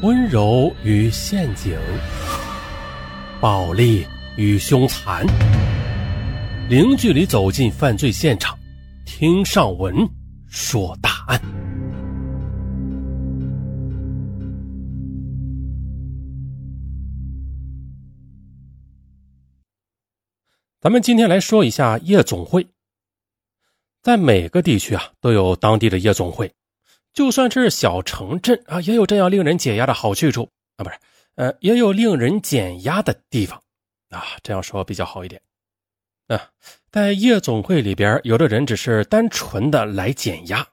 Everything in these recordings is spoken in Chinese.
温柔与陷阱，暴力与凶残，零距离走进犯罪现场，听上文说大案。咱们今天来说一下夜总会。在每个地区啊，都有当地的夜总会。就算是小城镇啊，也有这样令人解压的好去处啊，不是，呃，也有令人减压的地方啊，这样说比较好一点。啊，在夜总会里边，有的人只是单纯的来减压，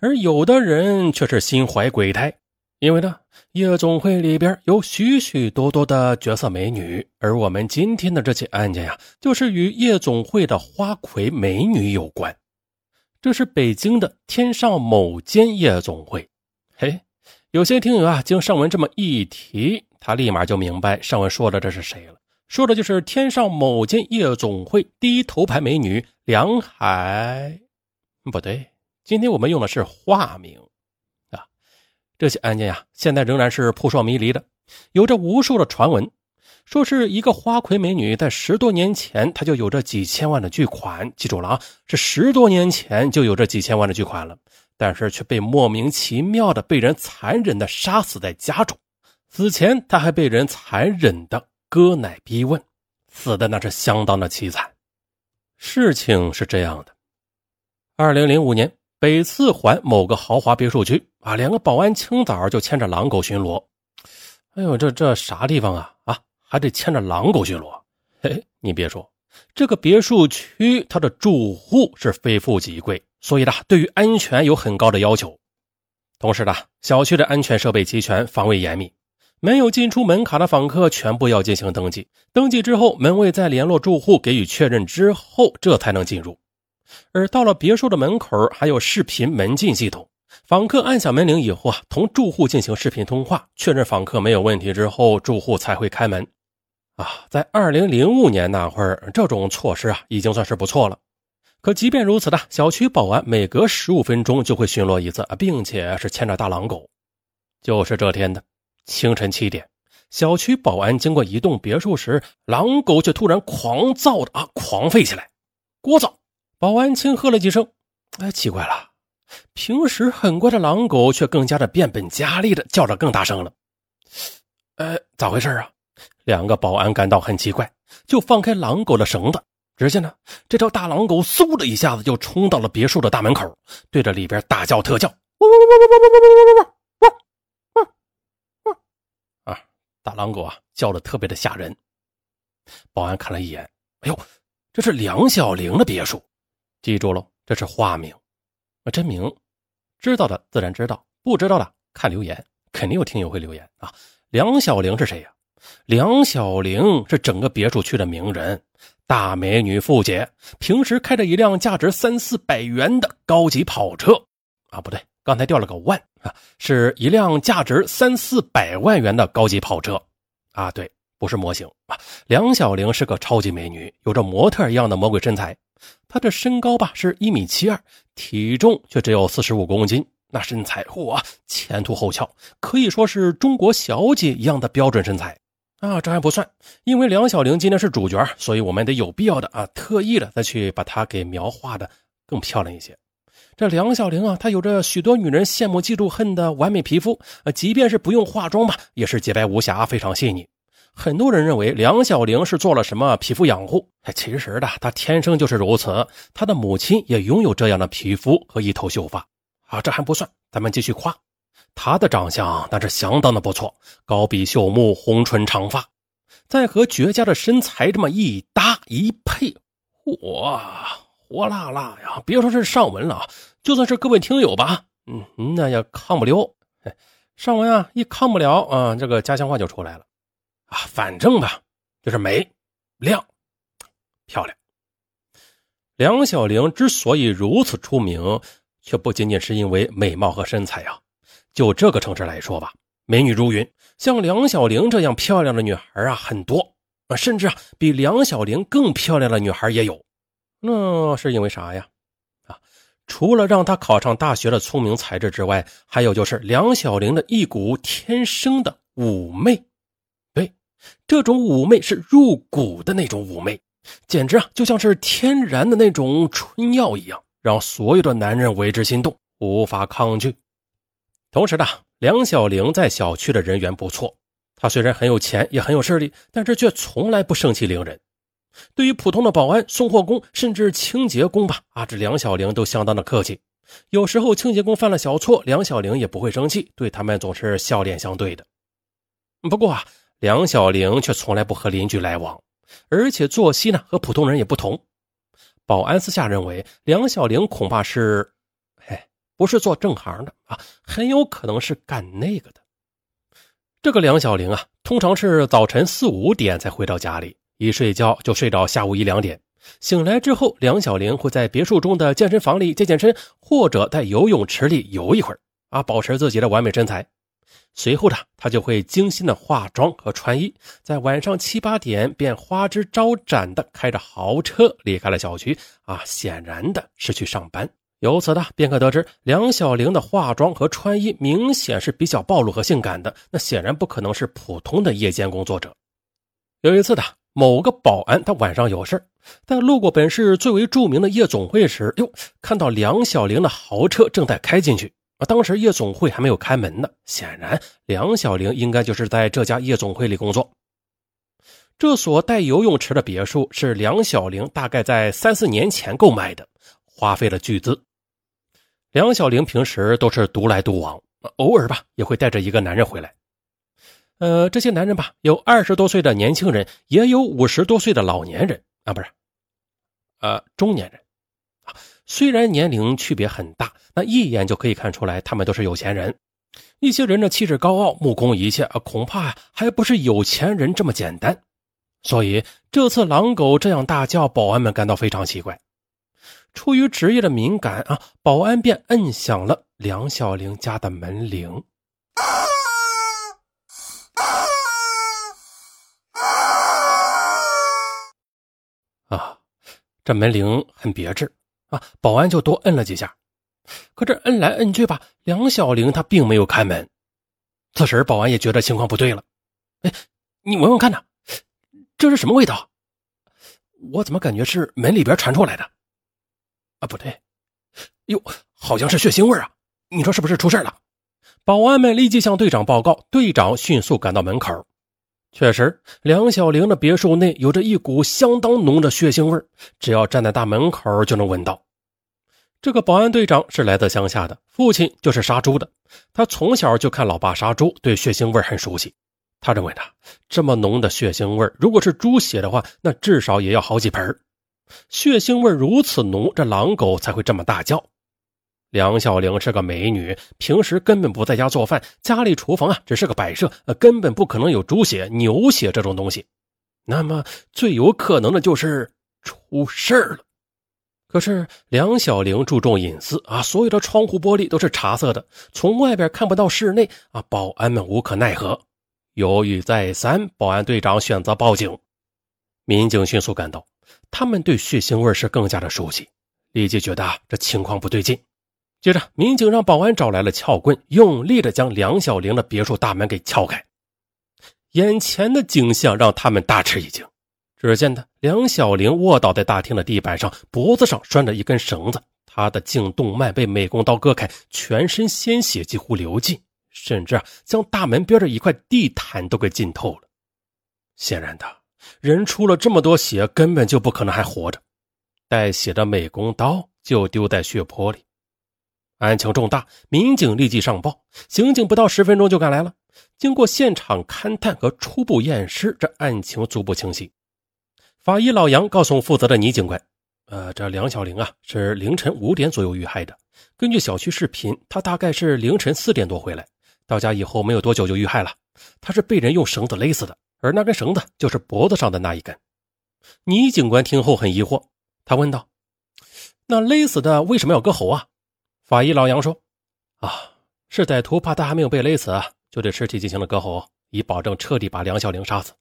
而有的人却是心怀鬼胎，因为呢，夜总会里边有许许多多的绝色美女，而我们今天的这起案件呀，就是与夜总会的花魁美女有关。这是北京的天上某间夜总会，嘿，有些听友啊，经上文这么一提，他立马就明白上文说的这是谁了，说的就是天上某间夜总会第一头牌美女梁海。不对，今天我们用的是化名啊。这起案件呀，现在仍然是扑朔迷离的，有着无数的传闻。说是一个花魁美女，在十多年前，她就有着几千万的巨款。记住了啊，是十多年前就有这几千万的巨款了，但是却被莫名其妙的被人残忍的杀死在家中。死前，她还被人残忍的割奶逼问，死的那是相当的凄惨。事情是这样的：二零零五年，北四环某个豪华别墅区啊，两个保安清早就牵着狼狗巡逻。哎呦，这这啥地方啊？啊！还得牵着狼狗巡逻，嘿，你别说，这个别墅区它的住户是非富即贵，所以呢，对于安全有很高的要求。同时呢，小区的安全设备齐全，防卫严密，没有进出门卡的访客全部要进行登记。登记之后，门卫再联络住户给予确认之后，这才能进入。而到了别墅的门口，还有视频门禁系统，访客按响门铃以后啊，同住户进行视频通话，确认访客没有问题之后，住户才会开门。啊，在二零零五年那会儿，这种措施啊已经算是不错了。可即便如此呢，小区保安每隔十五分钟就会巡逻一次，并且是牵着大狼狗。就是这天的清晨七点，小区保安经过一栋别墅时，狼狗却突然狂躁的啊狂吠起来。聒噪，保安轻喝了几声。哎，奇怪了，平时很乖的狼狗却更加的变本加厉的叫着更大声了。呃，咋回事啊？两个保安感到很奇怪，就放开狼狗的绳子。只见呢，这条大狼狗嗖的一下子就冲到了别墅的大门口，对着里边大叫特叫：“汪汪汪汪汪汪汪汪汪汪汪！”啊，大狼狗啊，叫的特别的吓人。保安看了一眼，哎呦，这是梁小玲的别墅，记住了，这是化名，啊，真名，知道的自然知道，不知道的看留言，肯定有听友会留言啊。梁小玲是谁呀？梁小玲是整个别墅区的名人，大美女富姐，平时开着一辆价值三四百元的高级跑车，啊，不对，刚才掉了个万啊，是一辆价值三四百万元的高级跑车，啊，对，不是模型。啊。梁小玲是个超级美女，有着模特一样的魔鬼身材，她的身高吧是一米七二，体重却只有四十五公斤，那身材哇，前凸后翘，可以说是中国小姐一样的标准身材。啊，这还不算，因为梁小玲今天是主角，所以我们得有必要的啊，特意的再去把她给描画的更漂亮一些。这梁小玲啊，她有着许多女人羡慕嫉妒恨的完美皮肤，呃，即便是不用化妆吧，也是洁白无瑕，非常细腻。很多人认为梁小玲是做了什么皮肤养护，其实的，她天生就是如此。她的母亲也拥有这样的皮肤和一头秀发。啊，这还不算，咱们继续夸。她的长相那是相当的不错，高鼻秀目，红唇长发，再和绝佳的身材这么一搭一配，哇，火辣辣呀！别说是上文了，就算是各位听友吧，嗯，那也抗不了。上文啊，一抗不了啊，这个家乡话就出来了啊，反正吧，就是美、亮、漂亮。梁小玲之所以如此出名，却不仅仅是因为美貌和身材啊。就这个城市来说吧，美女如云，像梁小玲这样漂亮的女孩啊很多啊，甚至啊比梁小玲更漂亮的女孩也有。那是因为啥呀？啊，除了让他考上大学的聪明才智之外，还有就是梁小玲的一股天生的妩媚。对，这种妩媚是入骨的那种妩媚，简直啊就像是天然的那种春药一样，让所有的男人为之心动，无法抗拒。同时呢，梁小玲在小区的人缘不错。她虽然很有钱，也很有势力，但是却从来不盛气凌人。对于普通的保安、送货工，甚至清洁工吧，啊，这梁小玲都相当的客气。有时候清洁工犯了小错，梁小玲也不会生气，对他们总是笑脸相对的。不过啊，梁小玲却从来不和邻居来往，而且作息呢和普通人也不同。保安私下认为，梁小玲恐怕是，不是做正行的啊，很有可能是干那个的。这个梁小玲啊，通常是早晨四五点才回到家里，一睡觉就睡到下午一两点。醒来之后，梁小玲会在别墅中的健身房里健健身，或者在游泳池里游一会儿，啊，保持自己的完美身材。随后呢，她就会精心的化妆和穿衣，在晚上七八点便花枝招展的开着豪车离开了小区，啊，显然的是去上班。由此呢，便可得知梁小玲的化妆和穿衣明显是比较暴露和性感的，那显然不可能是普通的夜间工作者。有一次的某个保安，他晚上有事在路过本市最为著名的夜总会时，哟，看到梁小玲的豪车正在开进去啊。当时夜总会还没有开门呢，显然梁小玲应该就是在这家夜总会里工作。这所带游泳池的别墅是梁小玲大概在三四年前购买的，花费了巨资。梁小玲平时都是独来独往，偶尔吧也会带着一个男人回来。呃，这些男人吧，有二十多岁的年轻人，也有五十多岁的老年人啊，不是，呃，中年人啊。虽然年龄区别很大，那一眼就可以看出来，他们都是有钱人。一些人的气质高傲，目空一切，恐怕还不是有钱人这么简单。所以这次狼狗这样大叫，保安们感到非常奇怪。出于职业的敏感啊，保安便摁响了梁小玲家的门铃。啊，这门铃很别致啊，保安就多摁了几下。可这摁来摁去吧，梁小玲她并没有开门。此时保安也觉得情况不对了。哎，你闻闻看呐，这是什么味道？我怎么感觉是门里边传出来的？啊，不对，哟，好像是血腥味啊！你说是不是出事了？保安们立即向队长报告，队长迅速赶到门口。确实，梁小玲的别墅内有着一股相当浓的血腥味只要站在大门口就能闻到。这个保安队长是来自乡下的，父亲就是杀猪的，他从小就看老爸杀猪，对血腥味很熟悉。他认为呢，这么浓的血腥味如果是猪血的话，那至少也要好几盆血腥味如此浓，这狼狗才会这么大叫。梁小玲是个美女，平时根本不在家做饭，家里厨房啊只是个摆设，根本不可能有猪血、牛血这种东西。那么最有可能的就是出事了。可是梁小玲注重隐私啊，所有的窗户玻璃都是茶色的，从外边看不到室内啊。保安们无可奈何，犹豫再三，保安队长选择报警。民警迅速赶到。他们对血腥味是更加的熟悉，立即觉得这情况不对劲。接着，民警让保安找来了撬棍，用力的将梁小玲的别墅大门给撬开。眼前的景象让他们大吃一惊。只见他梁小玲卧倒在大厅的地板上，脖子上拴着一根绳子，她的颈动脉被美工刀割开，全身鲜血几乎流尽，甚至，将大门边的一块地毯都给浸透了。显然的。人出了这么多血，根本就不可能还活着。带血的美工刀就丢在血泊里，案情重大，民警立即上报。刑警不到十分钟就赶来了。经过现场勘探和初步验尸，这案情逐步清晰。法医老杨告诉负责的倪警官：“呃，这梁小玲啊，是凌晨五点左右遇害的。根据小区视频，她大概是凌晨四点多回来，到家以后没有多久就遇害了。她是被人用绳子勒死的。”而那根绳子就是脖子上的那一根。倪警官听后很疑惑，他问道：“那勒死的为什么要割喉啊？”法医老杨说：“啊，是歹徒怕他还没有被勒死，就对尸体进行了割喉，以保证彻底把梁小玲杀死。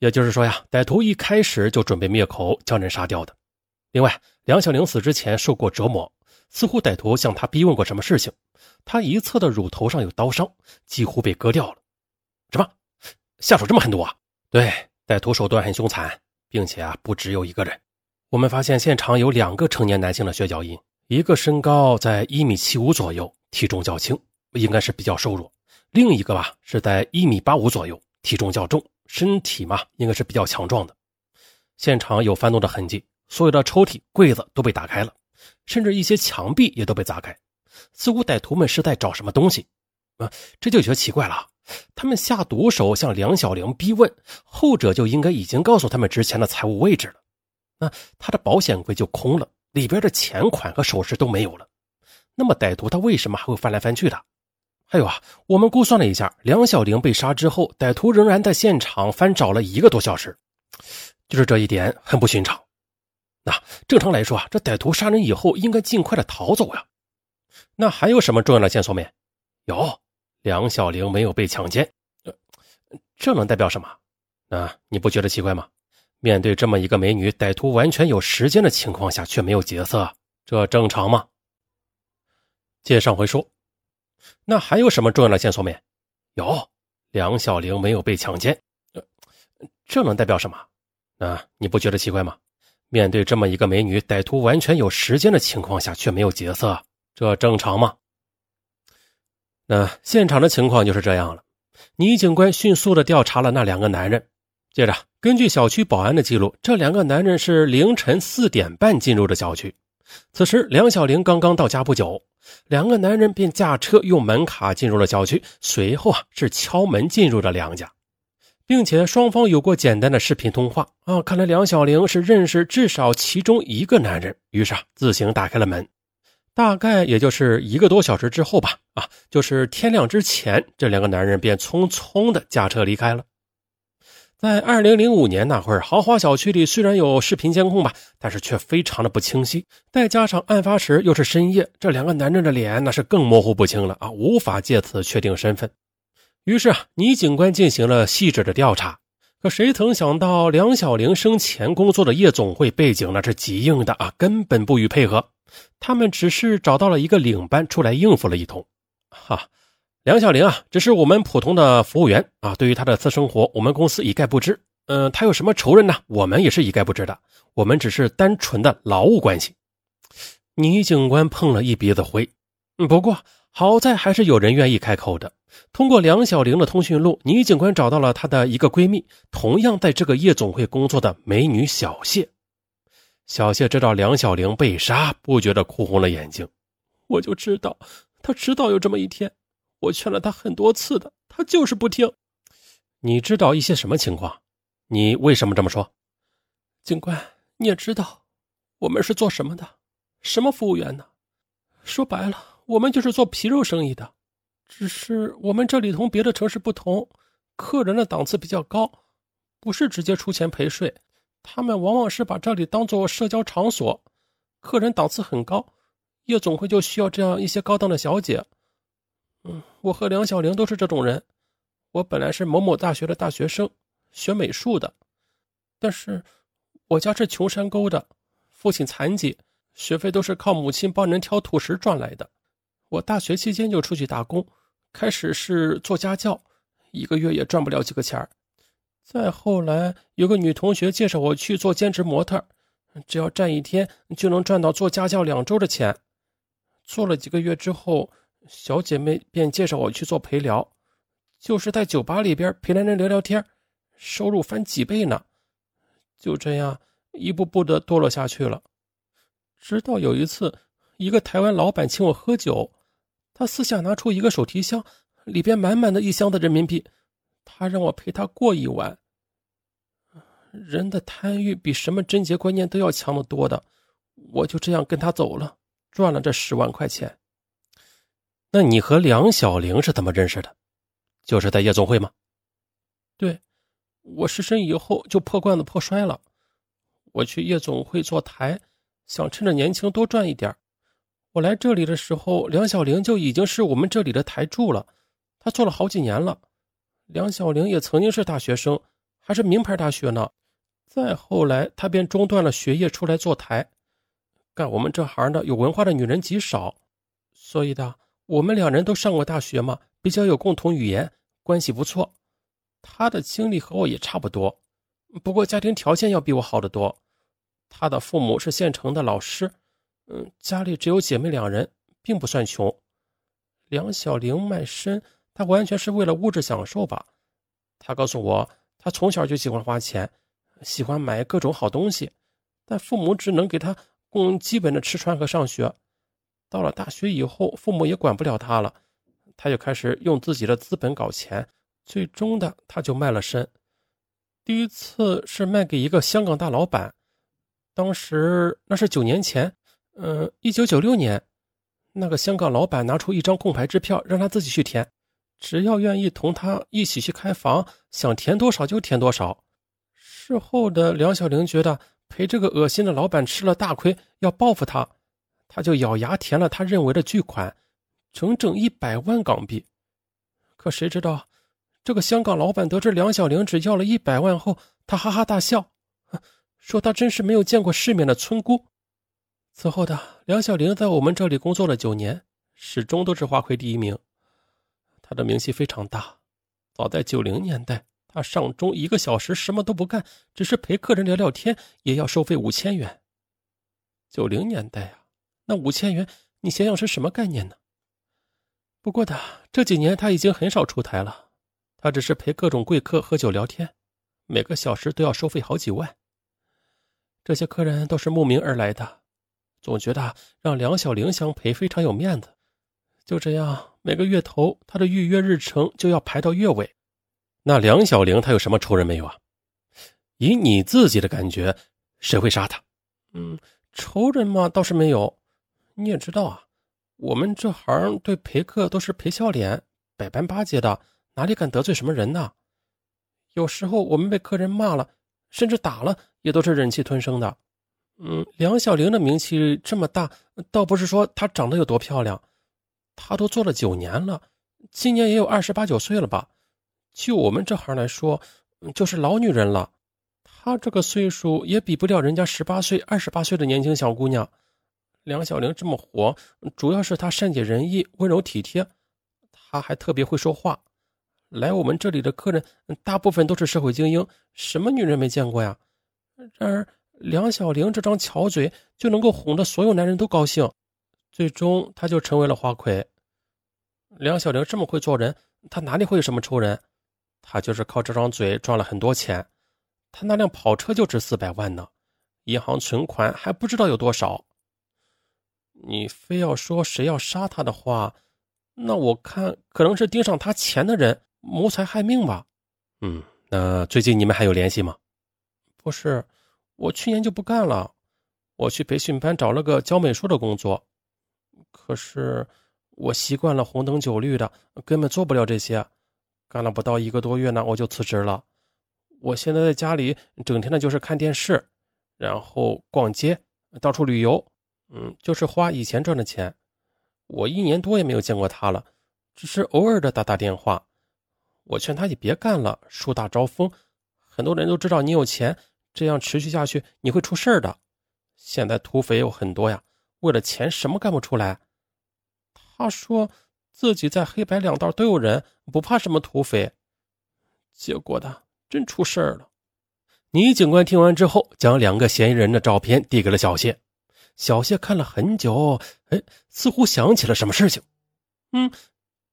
也就是说呀，歹徒一开始就准备灭口将人杀掉的。另外，梁小玲死之前受过折磨，似乎歹徒向他逼问过什么事情。他一侧的乳头上有刀伤，几乎被割掉了。什么？下手这么狠毒啊？对，歹徒手段很凶残，并且啊，不只有一个人。我们发现现场有两个成年男性的血脚印，一个身高在一米七五左右，体重较轻，应该是比较瘦弱；另一个吧是在一米八五左右，体重较重，身体嘛应该是比较强壮的。现场有翻动的痕迹，所有的抽屉、柜子都被打开了，甚至一些墙壁也都被砸开。似乎歹徒们是在找什么东西，啊，这就觉得奇怪了。他们下毒手向梁小玲逼问，后者就应该已经告诉他们之前的财物位置了。那他的保险柜就空了，里边的钱款和首饰都没有了。那么歹徒他为什么还会翻来翻去的？还有啊，我们估算了一下，梁小玲被杀之后，歹徒仍然在现场翻找了一个多小时，就是这一点很不寻常。那正常来说啊，这歹徒杀人以后应该尽快的逃走呀。那还有什么重要的线索没？有，梁小玲没有被强奸，这能代表什么？啊，你不觉得奇怪吗？面对这么一个美女，歹徒完全有时间的情况下却没有劫色，这正常吗？接上回说，那还有什么重要的线索没？有，梁小玲没有被强奸，这能代表什么？啊，你不觉得奇怪吗？面对这么一个美女，歹徒完全有时间的情况下却没有劫色。这正常吗？那现场的情况就是这样了。倪警官迅速的调查了那两个男人，接着根据小区保安的记录，这两个男人是凌晨四点半进入的小区。此时梁小玲刚刚到家不久，两个男人便驾车用门卡进入了小区，随后啊是敲门进入了梁家，并且双方有过简单的视频通话啊。看来梁小玲是认识至少其中一个男人，于是啊自行打开了门。大概也就是一个多小时之后吧，啊，就是天亮之前，这两个男人便匆匆的驾车离开了。在二零零五年那会儿，豪华小区里虽然有视频监控吧，但是却非常的不清晰，再加上案发时又是深夜，这两个男人的脸那是更模糊不清了啊，无法借此确定身份。于是啊，倪警官进行了细致的调查，可谁曾想到梁小玲生前工作的夜总会背景那是极硬的啊，根本不予配合。他们只是找到了一个领班出来应付了一通，哈，梁小玲啊，只是我们普通的服务员啊。对于她的私生活，我们公司一概不知。嗯，她有什么仇人呢？我们也是一概不知的。我们只是单纯的劳务关系。女警官碰了一鼻子灰，不过好在还是有人愿意开口的。通过梁小玲的通讯录，女警官找到了她的一个闺蜜，同样在这个夜总会工作的美女小谢。小谢知道梁小玲被杀，不觉得哭红了眼睛。我就知道，他迟早有这么一天。我劝了他很多次的，他就是不听。你知道一些什么情况？你为什么这么说？警官，你也知道，我们是做什么的？什么服务员呢？说白了，我们就是做皮肉生意的。只是我们这里同别的城市不同，客人的档次比较高，不是直接出钱陪睡。他们往往是把这里当做社交场所，客人档次很高，夜总会就需要这样一些高档的小姐。嗯，我和梁小玲都是这种人。我本来是某某大学的大学生，学美术的，但是我家是穷山沟的，父亲残疾，学费都是靠母亲帮人挑土石赚来的。我大学期间就出去打工，开始是做家教，一个月也赚不了几个钱儿。再后来，有个女同学介绍我去做兼职模特，只要站一天就能赚到做家教两周的钱。做了几个月之后，小姐妹便介绍我去做陪聊，就是在酒吧里边陪男人聊聊天，收入翻几倍呢。就这样一步步的堕落下去了。直到有一次，一个台湾老板请我喝酒，他私下拿出一个手提箱，里边满满的一箱子人民币。他让我陪他过一晚。人的贪欲比什么贞洁观念都要强得多的，我就这样跟他走了，赚了这十万块钱。那你和梁小玲是怎么认识的？就是在夜总会吗？对，我失身以后就破罐子破摔了。我去夜总会做台，想趁着年轻多赚一点。我来这里的时候，梁小玲就已经是我们这里的台柱了，她做了好几年了。梁小玲也曾经是大学生，还是名牌大学呢。再后来，她便中断了学业，出来坐台。干我们这行的有文化的女人极少，所以的我们两人都上过大学嘛，比较有共同语言，关系不错。他的经历和我也差不多，不过家庭条件要比我好得多。他的父母是县城的老师，嗯，家里只有姐妹两人，并不算穷。梁小玲卖身，她完全是为了物质享受吧？她告诉我，她从小就喜欢花钱，喜欢买各种好东西，但父母只能给她供基本的吃穿和上学。到了大学以后，父母也管不了他了，他就开始用自己的资本搞钱。最终的，他就卖了身。第一次是卖给一个香港大老板，当时那是九年前，嗯，一九九六年，那个香港老板拿出一张空白支票，让他自己去填，只要愿意同他一起去开房，想填多少就填多少。事后的梁小玲觉得陪这个恶心的老板吃了大亏，要报复他，他就咬牙填了他认为的巨款，整整一百万港币。可谁知道？这个香港老板得知梁小玲只要了一百万后，他哈哈大笑，说他真是没有见过世面的村姑。此后的梁小玲在我们这里工作了九年，始终都是花魁第一名，她的名气非常大。早在九零年代，他上钟一个小时什么都不干，只是陪客人聊聊天，也要收费五千元。九零年代啊，那五千元，你想想是什么概念呢？不过的这几年，他已经很少出台了。他只是陪各种贵客喝酒聊天，每个小时都要收费好几万。这些客人都是慕名而来的，总觉得让梁小玲相陪非常有面子。就这样，每个月头他的预约日程就要排到月尾。那梁小玲她有什么仇人没有啊？以你自己的感觉，谁会杀她？嗯，仇人嘛倒是没有。你也知道啊，我们这行对陪客都是陪笑脸，百般巴结的。哪里敢得罪什么人呢？有时候我们被客人骂了，甚至打了，也都是忍气吞声的。嗯，梁小玲的名气这么大，倒不是说她长得有多漂亮，她都做了九年了，今年也有二十八九岁了吧？就我们这行来说，就是老女人了。她这个岁数也比不了人家十八岁、二十八岁的年轻小姑娘。梁小玲这么火，主要是她善解人意、温柔体贴，她还特别会说话。来我们这里的客人，大部分都是社会精英，什么女人没见过呀？然而梁小玲这张巧嘴就能够哄得所有男人都高兴，最终她就成为了花魁。梁小玲这么会做人，她哪里会有什么仇人？他就是靠这张嘴赚了很多钱。他那辆跑车就值四百万呢，银行存款还不知道有多少。你非要说谁要杀他的话，那我看可能是盯上他钱的人。谋财害命吧，嗯，那最近你们还有联系吗？不是，我去年就不干了，我去培训班找了个教美术的工作，可是我习惯了红灯酒绿的，根本做不了这些，干了不到一个多月呢，我就辞职了。我现在在家里整天的就是看电视，然后逛街，到处旅游，嗯，就是花以前赚的钱。我一年多也没有见过他了，只是偶尔的打打电话。我劝他也别干了，树大招风，很多人都知道你有钱，这样持续下去你会出事儿的。现在土匪有很多呀，为了钱什么干不出来。他说自己在黑白两道都有人，不怕什么土匪。结果呢真出事儿了。倪警官听完之后，将两个嫌疑人的照片递给了小谢。小谢看了很久，哎，似乎想起了什么事情。嗯，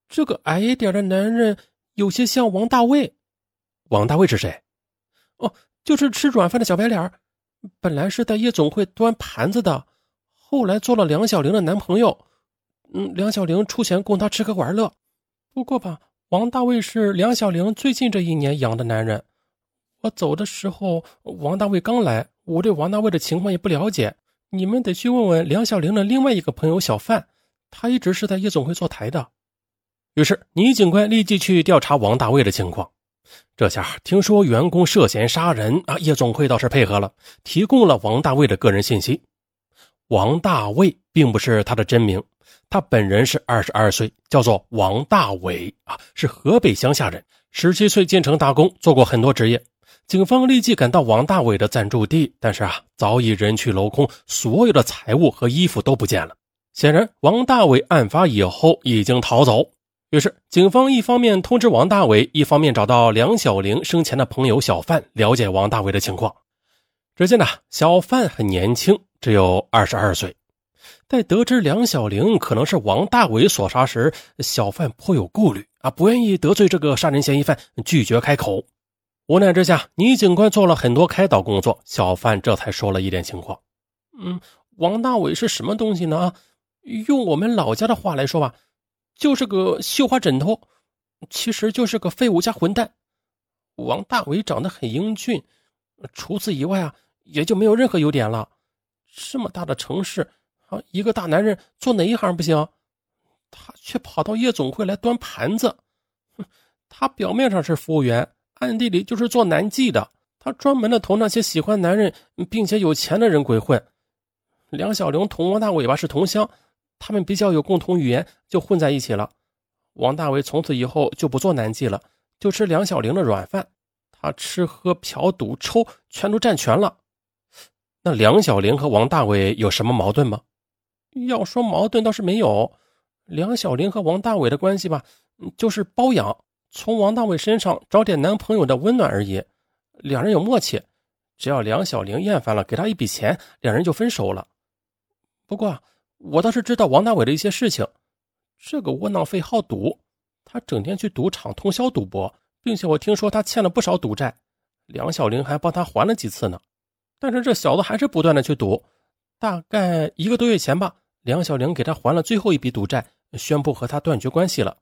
这个矮一点的男人。有些像王大卫，王大卫是谁？哦，就是吃软饭的小白脸本来是在夜总会端盘子的，后来做了梁小玲的男朋友。嗯，梁小玲出钱供他吃喝玩乐。不过吧，王大卫是梁小玲最近这一年养的男人。我走的时候，王大卫刚来，我对王大卫的情况也不了解。你们得去问问梁小玲的另外一个朋友小范，他一直是在夜总会坐台的。于是，倪警官立即去调查王大卫的情况。这下听说员工涉嫌杀人啊，夜总会倒是配合了，提供了王大卫的个人信息。王大卫并不是他的真名，他本人是二十二岁，叫做王大伟啊，是河北乡下人。十七岁进城打工，做过很多职业，警方立即赶到王大伟的暂住地，但是啊，早已人去楼空，所有的财物和衣服都不见了。显然，王大伟案发以后已经逃走。于是，警方一方面通知王大伟，一方面找到梁小玲生前的朋友小范，了解王大伟的情况。只见呢，小范很年轻，只有二十二岁。在得知梁小玲可能是王大伟所杀时，小范颇有顾虑啊，不愿意得罪这个杀人嫌疑犯，拒绝开口。无奈之下，倪警官做了很多开导工作，小范这才说了一点情况。嗯，王大伟是什么东西呢？用我们老家的话来说吧，就是个绣花枕头，其实就是个废物加混蛋。王大伟长得很英俊，除此以外啊，也就没有任何优点了。这么大的城市。啊，一个大男人做哪一行不行？他却跑到夜总会来端盘子。哼，他表面上是服务员，暗地里就是做男妓的。他专门的同那些喜欢男人并且有钱的人鬼混。梁小玲同王大伟吧是同乡，他们比较有共同语言，就混在一起了。王大伟从此以后就不做男妓了，就吃梁小玲的软饭。他吃喝嫖赌抽全都占全了。那梁小玲和王大伟有什么矛盾吗？要说矛盾倒是没有，梁小玲和王大伟的关系吧，就是包养，从王大伟身上找点男朋友的温暖而已。两人有默契，只要梁小玲厌烦了，给他一笔钱，两人就分手了。不过我倒是知道王大伟的一些事情，这个窝囊废好赌，他整天去赌场通宵赌博，并且我听说他欠了不少赌债，梁小玲还帮他还了几次呢。但是这小子还是不断的去赌，大概一个多月前吧。梁小玲给他还了最后一笔赌债，宣布和他断绝关系了。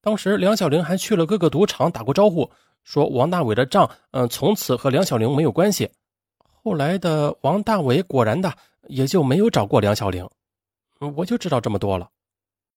当时梁小玲还去了各个赌场打过招呼，说王大伟的账，嗯，从此和梁小玲没有关系。后来的王大伟果然的也就没有找过梁小玲。我就知道这么多了。